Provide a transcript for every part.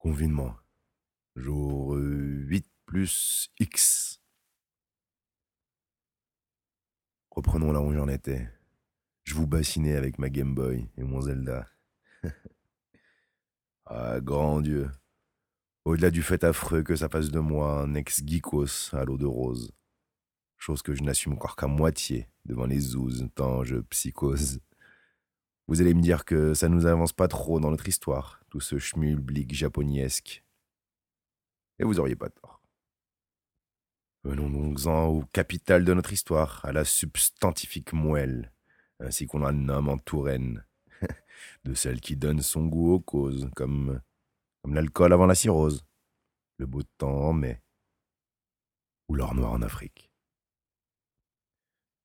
Confinement. Jour 8 plus X. Reprenons là où j'en étais. Je vous bassinais avec ma Game Boy et mon Zelda. ah, grand Dieu. Au-delà du fait affreux que ça fasse de moi un ex-geekos à l'eau de rose. Chose que je n'assume encore qu'à moitié devant les zouzes, tant je psychose. Vous allez me dire que ça nous avance pas trop dans notre histoire, tout ce schmulblick japoniesque. Et vous auriez pas tort. Venons donc-en au capital de notre histoire, à la substantifique moelle, ainsi qu'on la nomme en Touraine, de celle qui donne son goût aux causes, comme, l'alcool avant la cirrhose, le beau temps en mai, ou l'or noir en Afrique.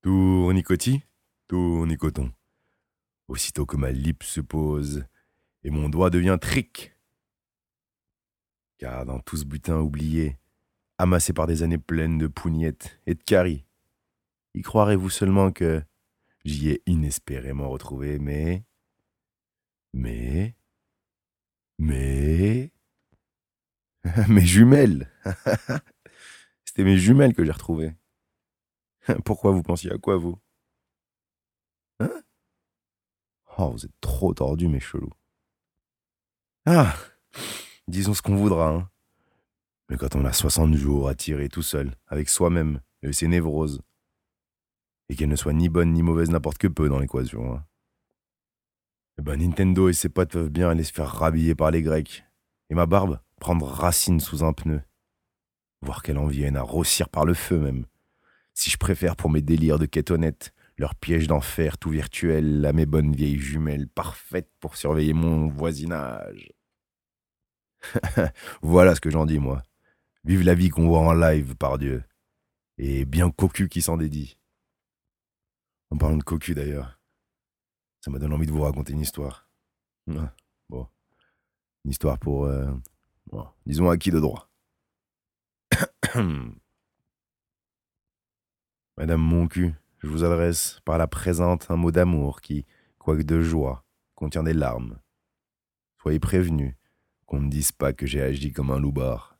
Tournicotis, tournicoton. Aussitôt que ma lippe se pose, et mon doigt devient trick. Car dans tout ce butin oublié, amassé par des années pleines de pougnettes et de caries, y croirez-vous seulement que j'y ai inespérément retrouvé mes... mes... mes... mes jumelles C'était mes jumelles que j'ai retrouvées. Pourquoi vous pensiez à quoi, vous? Hein? Oh, vous êtes trop tordus, mes chelous. Ah Disons ce qu'on voudra, hein. Mais quand on a 60 jours à tirer tout seul, avec soi-même, et ses névroses, et qu'elle ne soit ni bonne ni mauvaise n'importe que peu dans l'équation, hein. Eh ben Nintendo et ses potes peuvent bien aller se faire rhabiller par les Grecs, et ma barbe prendre racine sous un pneu. Voir qu'elle en vienne à rossir par le feu même. Si je préfère pour mes délires de quête honnête, leur piège d'enfer tout virtuel à mes bonnes vieilles jumelles parfaites pour surveiller mon voisinage. voilà ce que j'en dis, moi. Vive la vie qu'on voit en live, par Dieu. Et bien cocu qui s'en dédie. En parlant de cocu d'ailleurs, ça m'a donné envie de vous raconter une histoire. Ah, bon. Une histoire pour, euh, bon, disons, de droit. Madame Moncu, je vous adresse par la présente un mot d'amour qui, quoique de joie, contient des larmes. Soyez prévenus qu'on ne dise pas que j'ai agi comme un loupard.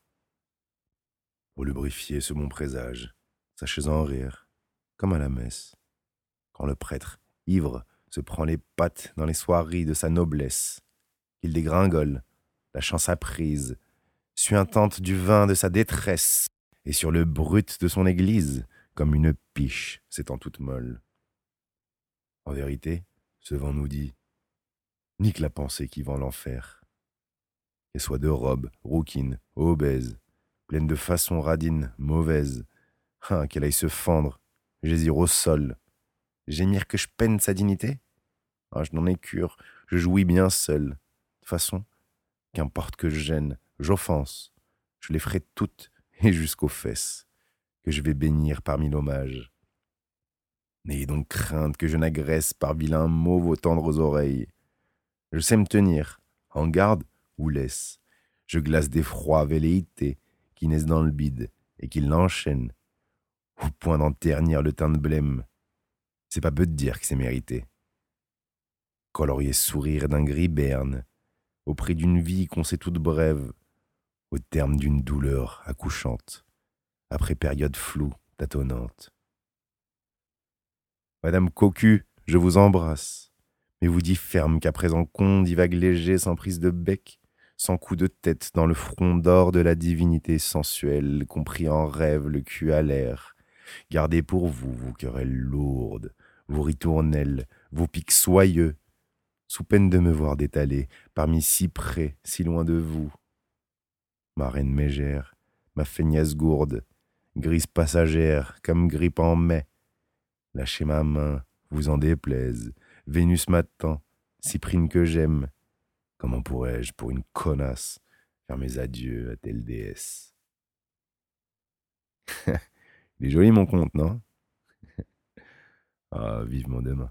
Pour lubrifier ce bon présage, sachez en rire, comme à la messe, quand le prêtre, ivre, se prend les pattes dans les soieries de sa noblesse, qu'il dégringole, la chance apprise, suintante du vin de sa détresse, et sur le brut de son église, comme une piche s'étant toute molle. En vérité, ce vent nous dit Nique la pensée qui vend l'enfer. Qu'elle soit de robe, rouquine, obèse, pleine de façons radines, mauvaises, ah, qu'elle aille se fendre, j'hésire au sol, gémir que je peine sa dignité? Ah, je n'en ai cure, je jouis bien seul. De façon, qu'importe que je gêne, j'offense, je les ferai toutes et jusqu'aux fesses que je vais bénir parmi l'hommage. N'ayez donc crainte que je n'agresse par vilain mot vos tendres oreilles. Je sais me tenir, en garde ou laisse. Je glace des froids velléités qui naissent dans le bide et qui l'enchaînent, au point d'en ternir le teint de blême. C'est pas peu de dire que c'est mérité. Colorier sourire d'un gris berne, au prix d'une vie qu'on sait toute brève, au terme d'une douleur accouchante après période floue, tâtonnante. Madame Cocu, je vous embrasse, mais vous dis ferme qu'à présent qu'on divague léger sans prise de bec, sans coup de tête dans le front d'or de la divinité sensuelle, compris en rêve le cul à l'air. Gardez pour vous vos querelles lourdes, vos ritournelles, vos pics soyeux, sous peine de me voir détaler parmi si près, si loin de vous. Ma reine mégère, ma feignasse gourde, grise passagère, comme grippe en mai. Lâchez ma main, vous en déplaise. Vénus m'attend, Cyprine que j'aime. Comment pourrais-je, pour une connasse, faire mes adieux à telle déesse? Il est joli mon conte, non? Ah, vivement demain.